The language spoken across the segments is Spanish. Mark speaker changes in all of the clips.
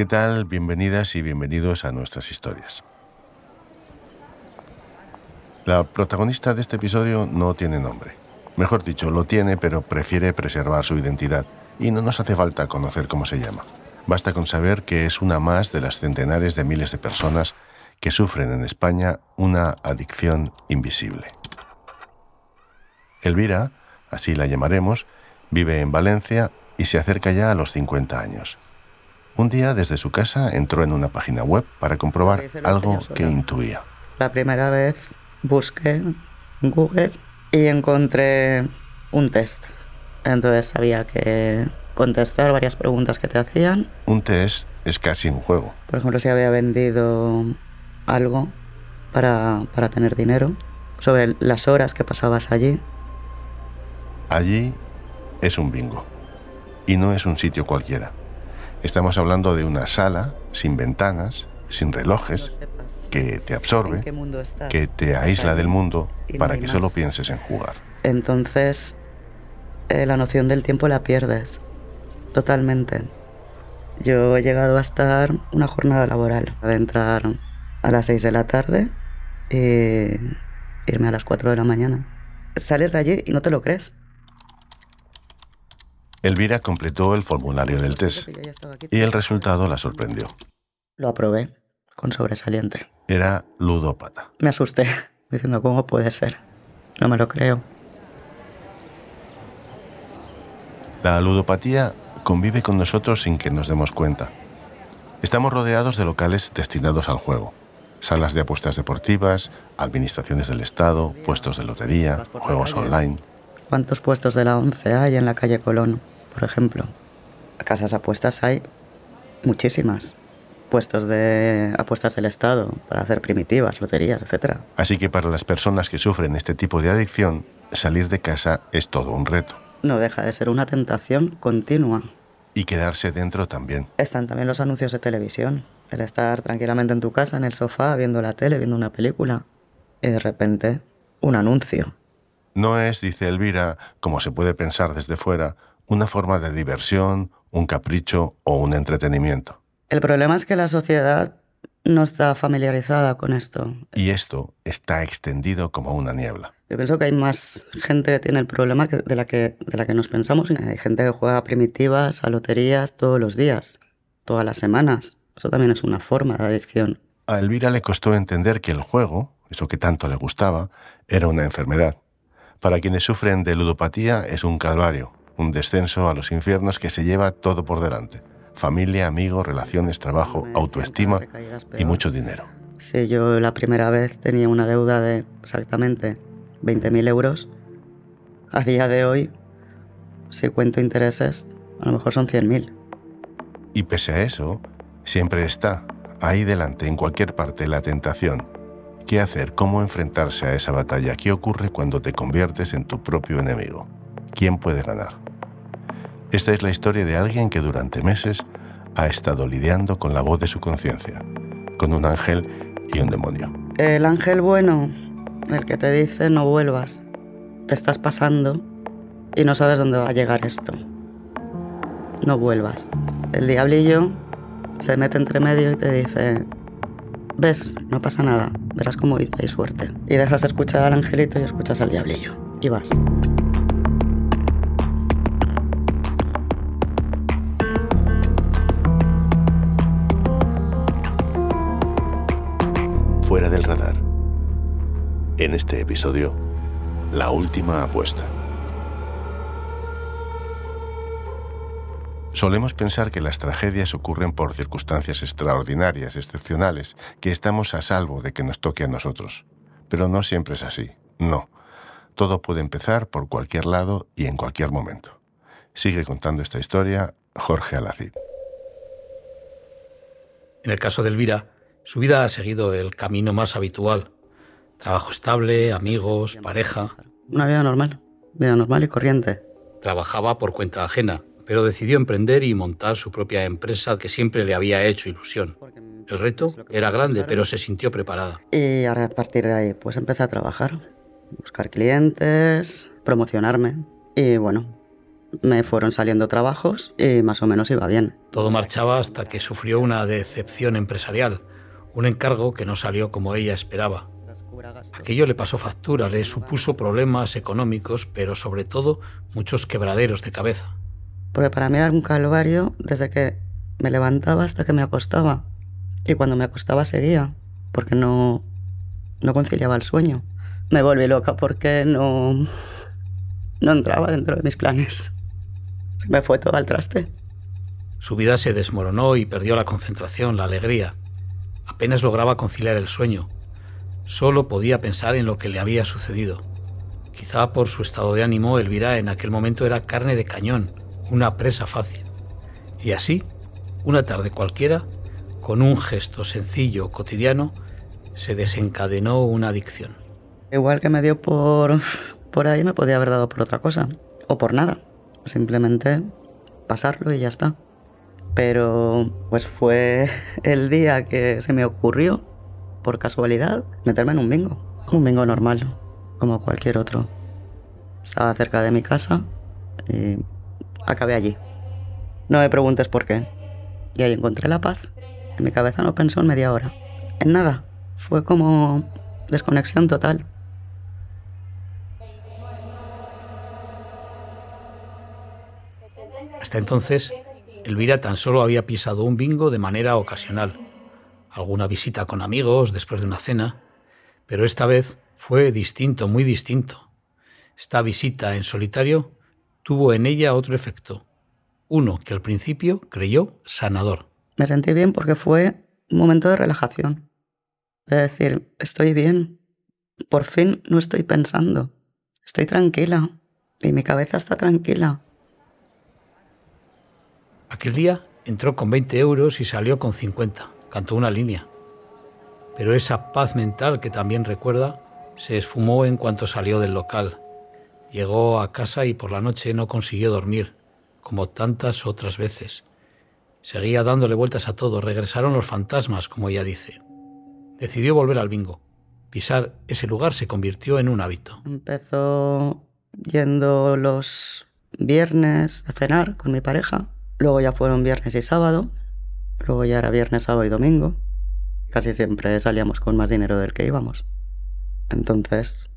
Speaker 1: ¿Qué tal? Bienvenidas y bienvenidos a nuestras historias. La protagonista de este episodio no tiene nombre. Mejor dicho, lo tiene, pero prefiere preservar su identidad y no nos hace falta conocer cómo se llama. Basta con saber que es una más de las centenares de miles de personas que sufren en España una adicción invisible. Elvira, así la llamaremos, vive en Valencia y se acerca ya a los 50 años. Un día desde su casa entró en una página web para comprobar algo que intuía.
Speaker 2: La primera vez busqué en Google y encontré un test. Entonces sabía que contestar varias preguntas que te hacían.
Speaker 1: Un test es casi un juego.
Speaker 2: Por ejemplo, si había vendido algo para, para tener dinero, sobre las horas que pasabas allí.
Speaker 1: Allí es un bingo. Y no es un sitio cualquiera. Estamos hablando de una sala sin ventanas, sin relojes, que te absorbe, que te aísla del mundo para que solo pienses en jugar.
Speaker 2: Entonces, eh, la noción del tiempo la pierdes totalmente. Yo he llegado a estar una jornada laboral, de entrar a las 6 de la tarde y irme a las 4 de la mañana. Sales de allí y no te lo crees.
Speaker 1: Elvira completó el formulario del test y el resultado la sorprendió.
Speaker 2: Lo aprobé con sobresaliente.
Speaker 1: Era ludópata.
Speaker 2: Me asusté, diciendo, ¿cómo puede ser? No me lo creo.
Speaker 1: La ludopatía convive con nosotros sin que nos demos cuenta. Estamos rodeados de locales destinados al juego. Salas de apuestas deportivas, administraciones del Estado, puestos de lotería, juegos online.
Speaker 2: ¿Cuántos puestos de la ONCE hay en la calle Colón, por ejemplo? Casas apuestas hay muchísimas. Puestos de apuestas del Estado para hacer primitivas, loterías, etc.
Speaker 1: Así que para las personas que sufren este tipo de adicción, salir de casa es todo un reto.
Speaker 2: No deja de ser una tentación continua.
Speaker 1: Y quedarse dentro también.
Speaker 2: Están también los anuncios de televisión. El estar tranquilamente en tu casa, en el sofá, viendo la tele, viendo una película. Y de repente, un anuncio.
Speaker 1: No es, dice Elvira, como se puede pensar desde fuera, una forma de diversión, un capricho o un entretenimiento.
Speaker 2: El problema es que la sociedad no está familiarizada con esto.
Speaker 1: Y esto está extendido como una niebla.
Speaker 2: Yo pienso que hay más gente que tiene el problema de, la que, de la que nos pensamos. Hay gente que juega primitivas, a loterías todos los días, todas las semanas. Eso también es una forma de adicción.
Speaker 1: A Elvira le costó entender que el juego, eso que tanto le gustaba, era una enfermedad. Para quienes sufren de ludopatía es un calvario, un descenso a los infiernos que se lleva todo por delante. Familia, amigos, relaciones, trabajo, autoestima y mucho dinero.
Speaker 2: Sí, yo la primera vez tenía una deuda de exactamente 20.000 euros. A día de hoy, si cuento intereses, a lo mejor son 100.000.
Speaker 1: Y pese a eso, siempre está ahí delante, en cualquier parte, la tentación. ¿Qué hacer? ¿Cómo enfrentarse a esa batalla? ¿Qué ocurre cuando te conviertes en tu propio enemigo? ¿Quién puede ganar? Esta es la historia de alguien que durante meses ha estado lidiando con la voz de su conciencia, con un ángel y un demonio.
Speaker 2: El ángel bueno, el que te dice no vuelvas, te estás pasando y no sabes dónde va a llegar esto. No vuelvas. El diablillo se mete entre medio y te dice, ves, no pasa nada, verás cómo hay suerte. Y dejas de escuchar al angelito y escuchas al diablillo. Y vas.
Speaker 1: fuera del radar. En este episodio, la última apuesta. Solemos pensar que las tragedias ocurren por circunstancias extraordinarias, excepcionales, que estamos a salvo de que nos toque a nosotros. Pero no siempre es así. No. Todo puede empezar por cualquier lado y en cualquier momento. Sigue contando esta historia Jorge Alacid.
Speaker 3: En el caso de Elvira, su vida ha seguido el camino más habitual. Trabajo estable, amigos, pareja.
Speaker 2: Una vida normal, vida normal y corriente.
Speaker 3: Trabajaba por cuenta ajena, pero decidió emprender y montar su propia empresa que siempre le había hecho ilusión. El reto era grande, pero se sintió preparada.
Speaker 2: Y ahora a partir de ahí, pues empecé a trabajar, buscar clientes, promocionarme. Y bueno, me fueron saliendo trabajos y más o menos iba bien.
Speaker 3: Todo marchaba hasta que sufrió una decepción empresarial, un encargo que no salió como ella esperaba. Aquello le pasó factura, le supuso problemas económicos, pero sobre todo muchos quebraderos de cabeza.
Speaker 2: Porque para mí era un calvario desde que me levantaba hasta que me acostaba. Y cuando me acostaba seguía, porque no, no conciliaba el sueño. Me volví loca porque no, no entraba dentro de mis planes. Me fue todo al traste.
Speaker 3: Su vida se desmoronó y perdió la concentración, la alegría. Apenas lograba conciliar el sueño. Solo podía pensar en lo que le había sucedido. Quizá por su estado de ánimo, Elvira en aquel momento era carne de cañón, una presa fácil. Y así, una tarde cualquiera, con un gesto sencillo, cotidiano, se desencadenó una adicción.
Speaker 2: Igual que me dio por, por ahí, me podía haber dado por otra cosa, o por nada. Simplemente pasarlo y ya está. Pero pues fue el día que se me ocurrió, por casualidad, meterme en un bingo. Un bingo normal, como cualquier otro. Estaba cerca de mi casa y acabé allí. No me preguntes por qué. Y ahí encontré la paz. En mi cabeza no pensó en media hora. En nada. Fue como desconexión total.
Speaker 3: Hasta entonces, Elvira tan solo había pisado un bingo de manera ocasional, alguna visita con amigos después de una cena, pero esta vez fue distinto, muy distinto. Esta visita en solitario tuvo en ella otro efecto, uno que al principio creyó sanador.
Speaker 2: Me sentí bien porque fue un momento de relajación, de decir, estoy bien, por fin no estoy pensando, estoy tranquila y mi cabeza está tranquila.
Speaker 3: Aquel día entró con 20 euros y salió con 50. Cantó una línea. Pero esa paz mental que también recuerda se esfumó en cuanto salió del local. Llegó a casa y por la noche no consiguió dormir, como tantas otras veces. Seguía dándole vueltas a todo. Regresaron los fantasmas, como ella dice. Decidió volver al bingo. Pisar ese lugar se convirtió en un hábito.
Speaker 2: Empezó yendo los viernes a cenar con mi pareja Luego ya fueron viernes y sábado. Luego ya era viernes, sábado y domingo. Casi siempre salíamos con más dinero del que íbamos. Entonces,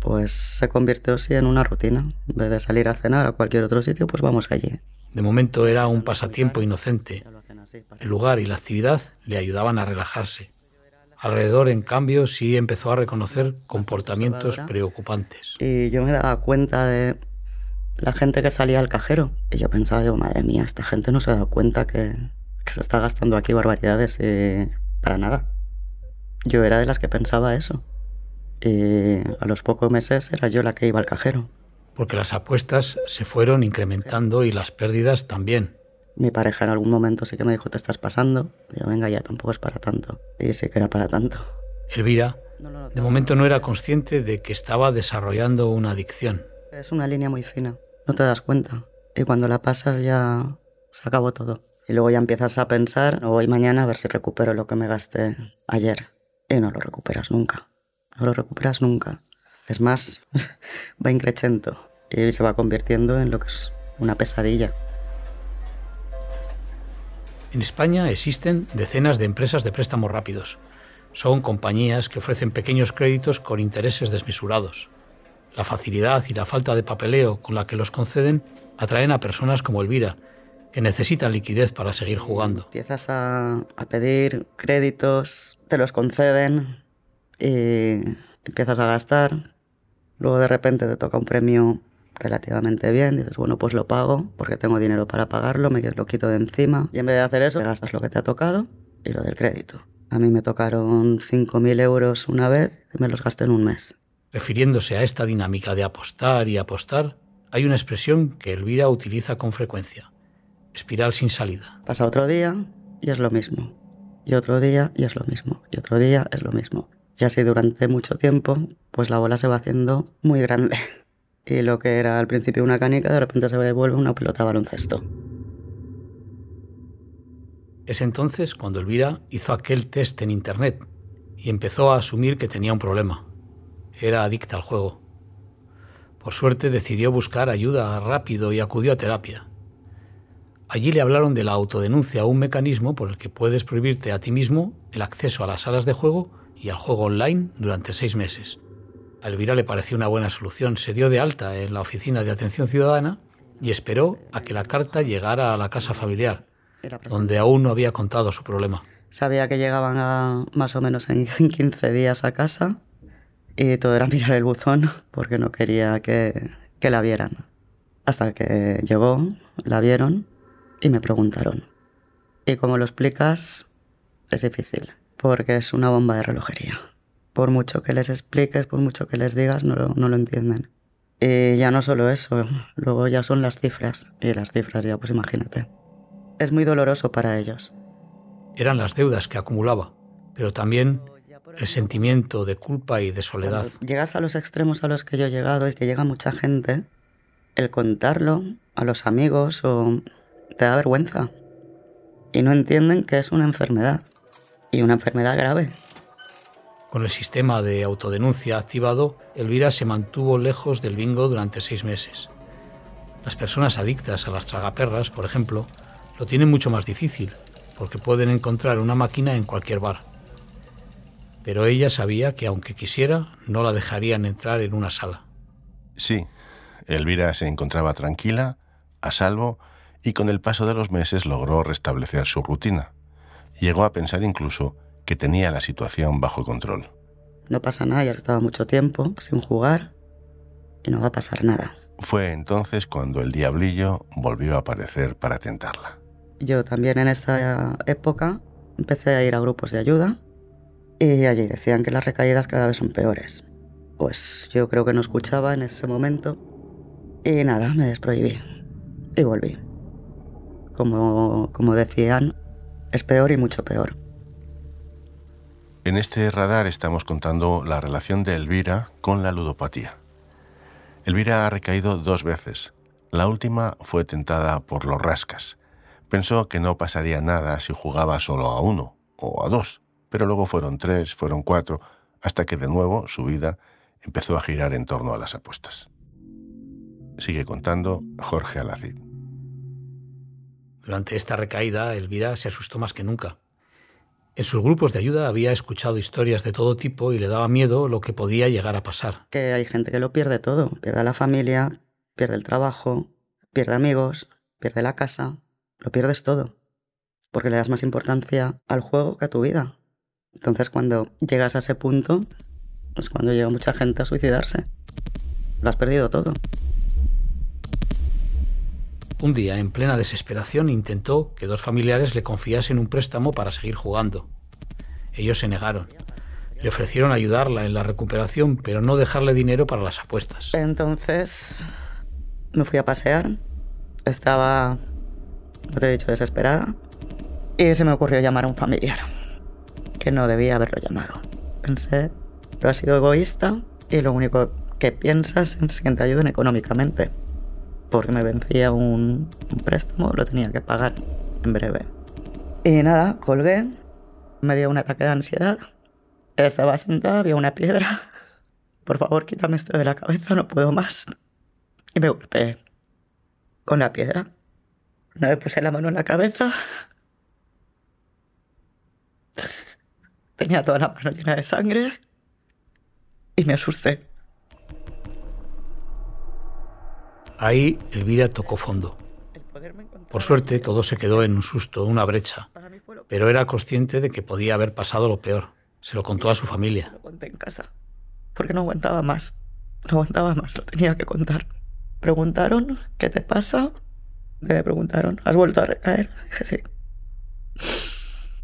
Speaker 2: pues se convirtió así en una rutina. En vez de salir a cenar a cualquier otro sitio, pues vamos allí.
Speaker 3: De momento era un pasatiempo inocente. El lugar y la actividad le ayudaban a relajarse. Alrededor, en cambio, sí empezó a reconocer comportamientos preocupantes.
Speaker 2: Y yo me daba cuenta de la gente que salía al cajero. Y yo pensaba, digo, madre mía, esta gente no se ha dado cuenta que, se está gastando aquí barbaridades eh, para nada. Yo era de las que pensaba eso. Y a los pocos meses era yo la que iba al cajero.
Speaker 3: Porque las apuestas se fueron incrementando y las pérdidas también.
Speaker 2: Mi pareja en algún momento sí que me dijo, te estás pasando. Yo, venga, ya tampoco es para tanto. Y sí que era para tanto.
Speaker 3: Elvira, de momento no era consciente de que estaba desarrollando una adicción.
Speaker 2: Es una línea muy fina no te das cuenta. Y cuando la pasas ya se acabó todo. Y luego ya empiezas a pensar, hoy mañana a ver si recupero lo que me gasté ayer. Y no lo recuperas nunca. No lo recuperas nunca. Es más, va increciendo y se va convirtiendo en lo que es una pesadilla.
Speaker 3: En España existen decenas de empresas de préstamos rápidos. Son compañías que ofrecen pequeños créditos con intereses desmesurados. La facilidad y la falta de papeleo con la que los conceden atraen a personas como Elvira, que necesitan liquidez para seguir jugando.
Speaker 2: Empiezas a, pedir créditos, te los conceden y empiezas a gastar. Luego de repente te toca un premio relativamente bien, dices, bueno, pues lo pago porque tengo dinero para pagarlo, me lo quito de encima. Y en vez de hacer eso, te gastas lo que te ha tocado y lo del crédito. A mí me tocaron 5.000 euros una vez y me los gasté en un mes.
Speaker 3: Refiriéndose a esta dinámica de apostar y apostar, hay una expresión que Elvira utiliza con frecuencia. Espiral sin salida.
Speaker 2: Pasa otro día y es lo mismo. Y otro día y es lo mismo. Y otro día es lo mismo. Y así durante mucho tiempo, pues la bola se va haciendo muy grande. Y lo que era al principio una canica, de repente se vuelve una pelota baloncesto.
Speaker 3: Es entonces cuando Elvira hizo aquel test en internet y empezó a asumir que tenía un problema era adicta al juego. Por suerte decidió buscar ayuda rápido y acudió a terapia. Allí le hablaron de la autodenuncia, un mecanismo por el que puedes prohibirte a ti mismo el acceso a las salas de juego y al juego online durante seis meses. A Elvira le pareció una buena solución. Se dio de alta en la oficina de atención ciudadana y esperó a que la carta llegara a la casa familiar, donde aún no había contado su problema.
Speaker 2: Sabía que llegaban a, más o menos en 15 días a casa y todo era mirar el buzón porque no quería que, que la vieran. Hasta que llegó, la vieron y me preguntaron. ¿Y cómo lo explicas? Es difícil, porque es una bomba de relojería. Por mucho que les expliques, por mucho que les digas, no lo, no lo entienden. Y ya no solo eso, luego ya son las cifras. Y las cifras ya, pues imagínate. Es muy doloroso para ellos.
Speaker 3: Eran las deudas que acumulaba, pero también el sentimiento de culpa y de soledad.
Speaker 2: Cuando llegas a los extremos a los que yo he llegado y que llega mucha gente, el contarlo a los amigos o te da vergüenza. Y no entienden que es una enfermedad. Y una enfermedad grave.
Speaker 3: Con el sistema de autodenuncia activado, Elvira se mantuvo lejos del bingo durante seis meses. Las personas adictas a las tragaperras, por ejemplo, lo tienen mucho más difícil, porque pueden encontrar una máquina en cualquier bar. Pero ella sabía que aunque quisiera, no la dejarían entrar en una sala.
Speaker 1: Sí, Elvira se encontraba tranquila, a salvo, y con el paso de los meses logró restablecer su rutina. Llegó a pensar incluso que tenía la situación bajo control.
Speaker 2: No pasa nada, ya estaba mucho tiempo sin jugar y no va a pasar nada.
Speaker 1: Fue entonces cuando el diablillo volvió a aparecer para tentarla.
Speaker 2: Yo también en esa época empecé a ir a grupos de ayuda y allí decían que las recaídas cada vez son peores. Pues yo creo que no escuchaba en ese momento y nada, me desprohibí y volví. Como, como decían, es peor y mucho peor.
Speaker 1: En este radar estamos contando la relación de Elvira con la ludopatía. Elvira ha recaído dos veces. La última fue tentada por los rascas. Pensó que no pasaría nada si jugaba solo a uno o a dos, pero luego fueron tres, fueron cuatro, hasta que de nuevo su vida empezó a girar en torno a las apuestas. Sigue contando Jorge Alacid.
Speaker 3: Durante esta recaída, Elvira se asustó más que nunca. En sus grupos de ayuda había escuchado historias de todo tipo y le daba miedo lo que podía llegar a pasar.
Speaker 2: Que hay gente que lo pierde todo. Pierde la familia, pierde el trabajo, pierde amigos, pierde la casa. Lo pierdes todo. Porque le das más importancia al juego que a tu vida. Entonces cuando llegas a ese punto, es cuando llega mucha gente a suicidarse. Lo has perdido todo.
Speaker 3: Un día, en plena desesperación, intentó que dos familiares le confiasen un préstamo para seguir jugando. Ellos se negaron. Le ofrecieron ayudarla en la recuperación, pero no dejarle dinero para las apuestas.
Speaker 2: Entonces me fui a pasear. Estaba, no te he dicho, desesperada. Y se me ocurrió llamar a un familiar, que no debía haberlo llamado. Pensé, pero ha sido egoísta y lo único que piensas es que te ayuden económicamente porque me vencía un, préstamo, lo tenía que pagar en breve. Y nada, colgué, me dio un ataque de ansiedad, estaba sentada, había una piedra. Por favor, quítame esto de la cabeza, no puedo más. Y me golpeé con la piedra. No me puse la mano en la cabeza. Tenía toda la mano llena de sangre. Y me asusté.
Speaker 3: Ahí Elvira tocó fondo. Por suerte todo se quedó en un susto, una brecha, pero era consciente de que podía haber pasado lo peor. Se lo contó a su familia.
Speaker 2: Lo conté en casa, porque no aguantaba más. No aguantaba más, lo tenía que contar. Preguntaron, ¿qué te pasa? Me preguntaron, ¿has vuelto a recaer? Dije, sí.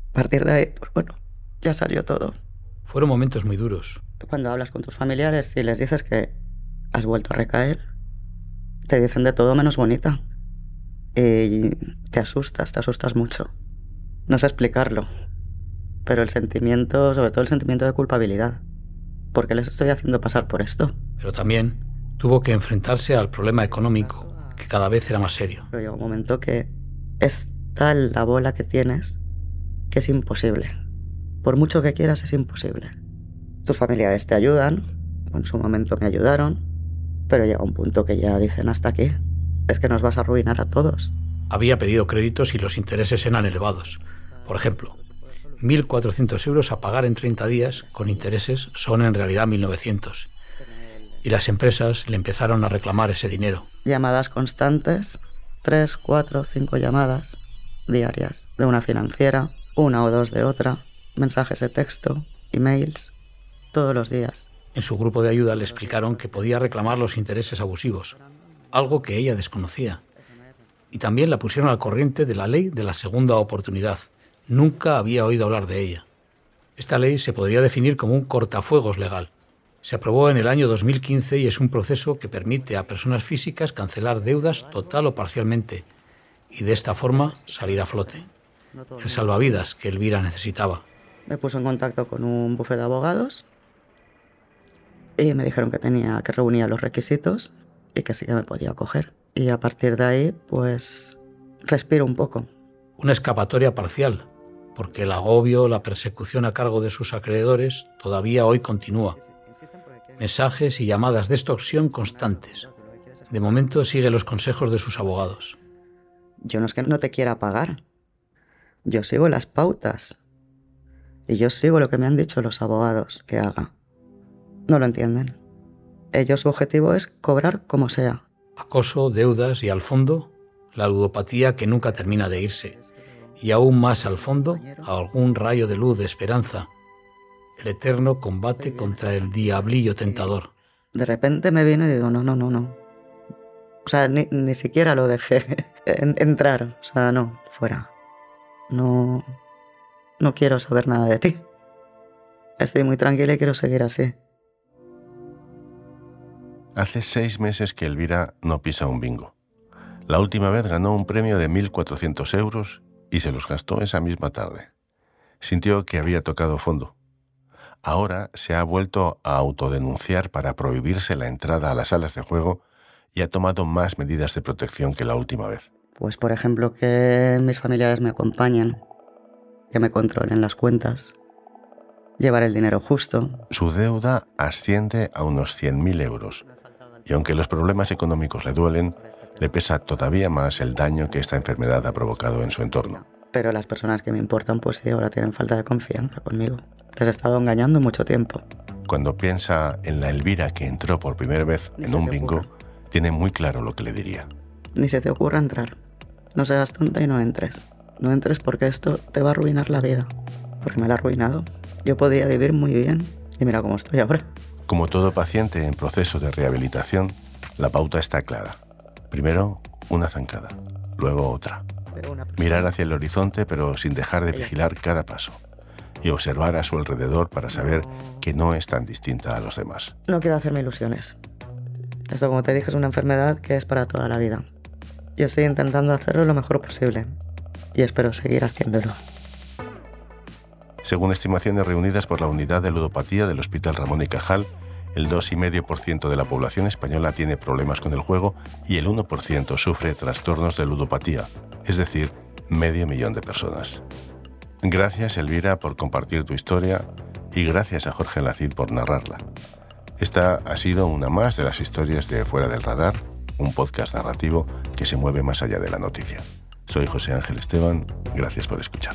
Speaker 2: A partir de ahí, pues bueno, ya salió todo.
Speaker 3: Fueron momentos muy duros.
Speaker 2: Cuando hablas con tus familiares y les dices que has vuelto a recaer, te dicen de todo menos bonita. Y te asustas, te asustas mucho. No sé explicarlo, pero el sentimiento, sobre todo el sentimiento de culpabilidad. ¿Por qué les estoy haciendo pasar por esto?
Speaker 3: Pero también tuvo que enfrentarse al problema económico, que cada vez era más serio.
Speaker 2: Pero llega un momento que es tal la bola que tienes que es imposible. Por mucho que quieras es imposible. Tus familiares te ayudan, en su momento me ayudaron, Pero llega un punto que ya dicen hasta aquí. Es que nos vas a arruinar a todos.
Speaker 3: Había pedido créditos y los intereses eran elevados. Por ejemplo, 1.400 euros a pagar en 30 días con intereses son en realidad 1.900. Y las empresas le empezaron a reclamar ese dinero.
Speaker 2: Llamadas constantes, tres, cuatro, cinco llamadas diarias de una financiera, una o dos de otra, mensajes de texto, emails, todos los días.
Speaker 3: En su grupo de ayuda le explicaron que podía reclamar los intereses abusivos, algo que ella desconocía. Y también la pusieron al corriente de la ley de la segunda oportunidad. Nunca había oído hablar de ella. Esta ley se podría definir como un cortafuegos legal. Se aprobó en el año 2015 y es un proceso que permite a personas físicas cancelar deudas total o parcialmente y de esta forma salir a flote. El salvavidas que Elvira necesitaba.
Speaker 2: Me puso en contacto con un bufete de abogados y me dijeron que tenía que reunir los requisitos y que sí que me podía coger. Y a partir de ahí, pues respiro un poco.
Speaker 3: Una escapatoria parcial, porque el agobio, la persecución a cargo de sus acreedores todavía hoy continúa. Mensajes y llamadas de extorsión constantes. De momento sigue los consejos de sus abogados.
Speaker 2: Yo no es que no te quiera pagar. Yo sigo las pautas. Y yo sigo lo que me han dicho los abogados que haga. No lo entienden. Ellos su objetivo es cobrar como sea.
Speaker 3: Acoso, deudas y al fondo, la ludopatía que nunca termina de irse. Y aún más al fondo, algún rayo de luz de esperanza. El eterno combate contra el diablillo tentador.
Speaker 2: De repente me viene y digo, no, no, no, no. O sea, ni, ni siquiera lo dejé entrar. O sea, no, fuera. No, no quiero saber nada de ti. Estoy muy tranquila y quiero seguir así.
Speaker 1: Hace seis meses que Elvira no pisa un bingo. La última vez ganó un premio de 1.400 euros y se los gastó esa misma tarde. Sintió que había tocado fondo. Ahora se ha vuelto a autodenunciar para prohibirse la entrada a las salas de juego y ha tomado más medidas de protección que la última vez.
Speaker 2: Pues por ejemplo que mis familiares me acompañen, que me controlen las cuentas, llevar el dinero justo.
Speaker 1: Su deuda asciende a unos 100.000 euros y aunque los problemas económicos le duelen, le pesa todavía más el daño que esta enfermedad ha provocado en su entorno.
Speaker 2: Pero las personas que me importan, pues sí, ahora tienen falta de confianza conmigo. Les he estado engañando mucho tiempo.
Speaker 1: Cuando piensa en la Elvira que entró por primera vez en un bingo, tiene muy claro lo que le diría.
Speaker 2: Ni se te ocurra entrar. No seas tonta y no entres. No entres porque esto te va a arruinar la vida. Porque me la ha arruinado. Yo podía vivir muy bien y mira cómo estoy ahora.
Speaker 1: Como todo paciente en proceso de rehabilitación, la pauta está clara. Primero, una zancada, luego otra. Mirar hacia el horizonte pero sin dejar de vigilar cada paso y observar a su alrededor para saber que no es tan distinta a los demás.
Speaker 2: No quiero hacerme ilusiones. Esto, como te dije, es una enfermedad que es para toda la vida. Yo estoy intentando hacerlo lo mejor posible y espero seguir haciéndolo.
Speaker 1: Según estimaciones reunidas por la Unidad de Ludopatía del Hospital Ramón y Cajal, el 2,5% de la población española tiene problemas con el juego y el 1% sufre trastornos de ludopatía, es decir, medio millón de personas. Gracias, Elvira, por compartir tu historia y gracias a Jorge Lacid por narrarla. Esta ha sido una más de las historias de Fuera del Radar, un podcast narrativo que se mueve más allá de la noticia. Soy José Ángel Esteban, gracias por escuchar.